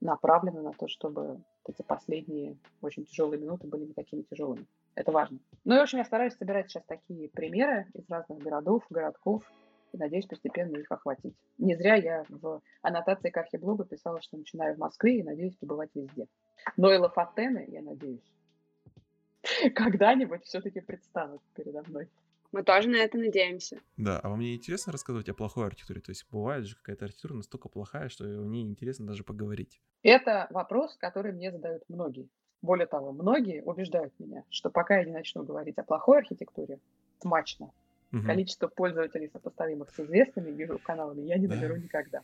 направлена на то, чтобы эти последние очень тяжелые минуты были не такими тяжелыми. Это важно. Ну и, в общем, я стараюсь собирать сейчас такие примеры из разных городов, городков, и надеюсь постепенно их охватить. Не зря я в аннотации к архиблогу писала, что начинаю в Москве и надеюсь побывать везде. Но и Лафатены, я надеюсь, когда-нибудь все-таки предстанут передо мной. Мы тоже на это надеемся. Да, а вам не интересно рассказывать о плохой архитектуре? То есть бывает же какая-то архитектура настолько плохая, что о ней интересно даже поговорить. Это вопрос, который мне задают многие. Более того, многие убеждают меня, что пока я не начну говорить о плохой архитектуре, смачно, угу. количество пользователей, сопоставимых с известными YouTube-каналами, я не да. наберу никогда.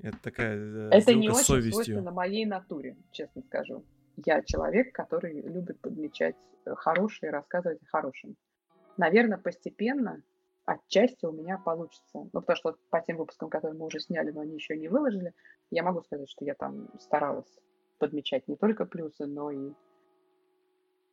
Это такая э, Это не очень совестью. свойственно моей натуре, честно скажу. Я человек, который любит подмечать э, хорошее и рассказывать о хорошем. Наверное, постепенно отчасти у меня получится. Ну, потому что по тем выпускам, которые мы уже сняли, но они еще не выложили, я могу сказать, что я там старалась подмечать не только плюсы, но и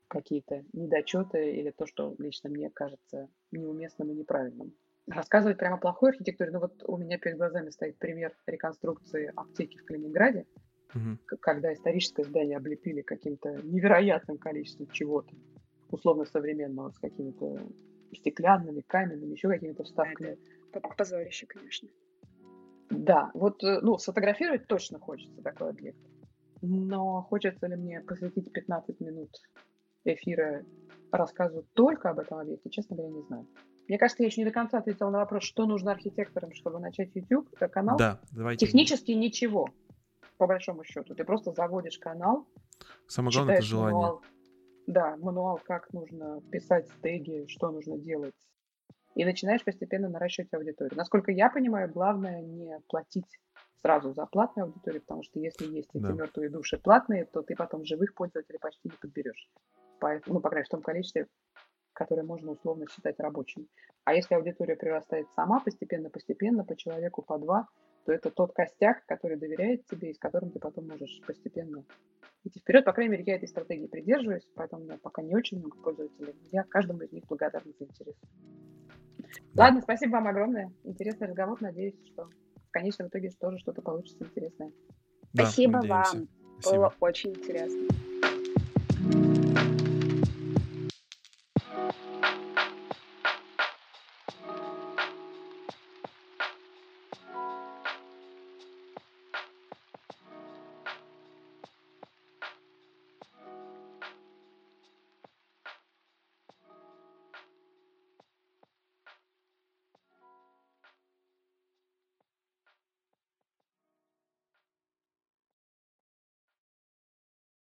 какие-то недочеты или то, что лично мне кажется неуместным и неправильным. Рассказывать прямо о плохой архитектуре, ну вот у меня перед глазами стоит пример реконструкции аптеки в Калининграде, угу. когда историческое здание облепили каким-то невероятным количеством чего-то, условно современного, с какими-то стеклянными, каменными, еще какими-то вставками. Это позорище, конечно. Да, вот, э, ну, сфотографировать точно хочется такой объект. Но хочется ли мне посвятить 15 минут эфира рассказу только об этом объекте, честно говоря, не знаю. Мне кажется, я еще не до конца ответила на вопрос, что нужно архитекторам, чтобы начать YouTube э, канал. Да, давайте. Технически ничего, по большому счету. Ты просто заводишь канал. Самое главное это желание. Мануал, да, мануал, как нужно писать стеги, что нужно делать. И начинаешь постепенно наращивать аудиторию. Насколько я понимаю, главное не платить сразу за платную аудиторию, потому что если есть эти да. мертвые души платные, то ты потом живых пользователей почти не подберешь. Поэтому, ну, по крайней мере, в том количестве, которое можно условно считать рабочим. А если аудитория прирастает сама постепенно-постепенно, по человеку по два, то это тот костяк, который доверяет тебе и с которым ты потом можешь постепенно идти вперед. По крайней мере, я этой стратегии придерживаюсь, поэтому у меня пока не очень много пользователей. Я каждому из них благодарна за интерес. Да. Ладно, спасибо вам огромное. Интересный разговор. Надеюсь, что в конечном итоге тоже что-то получится интересное. Да, Спасибо надеемся. вам. Спасибо. Было очень интересно.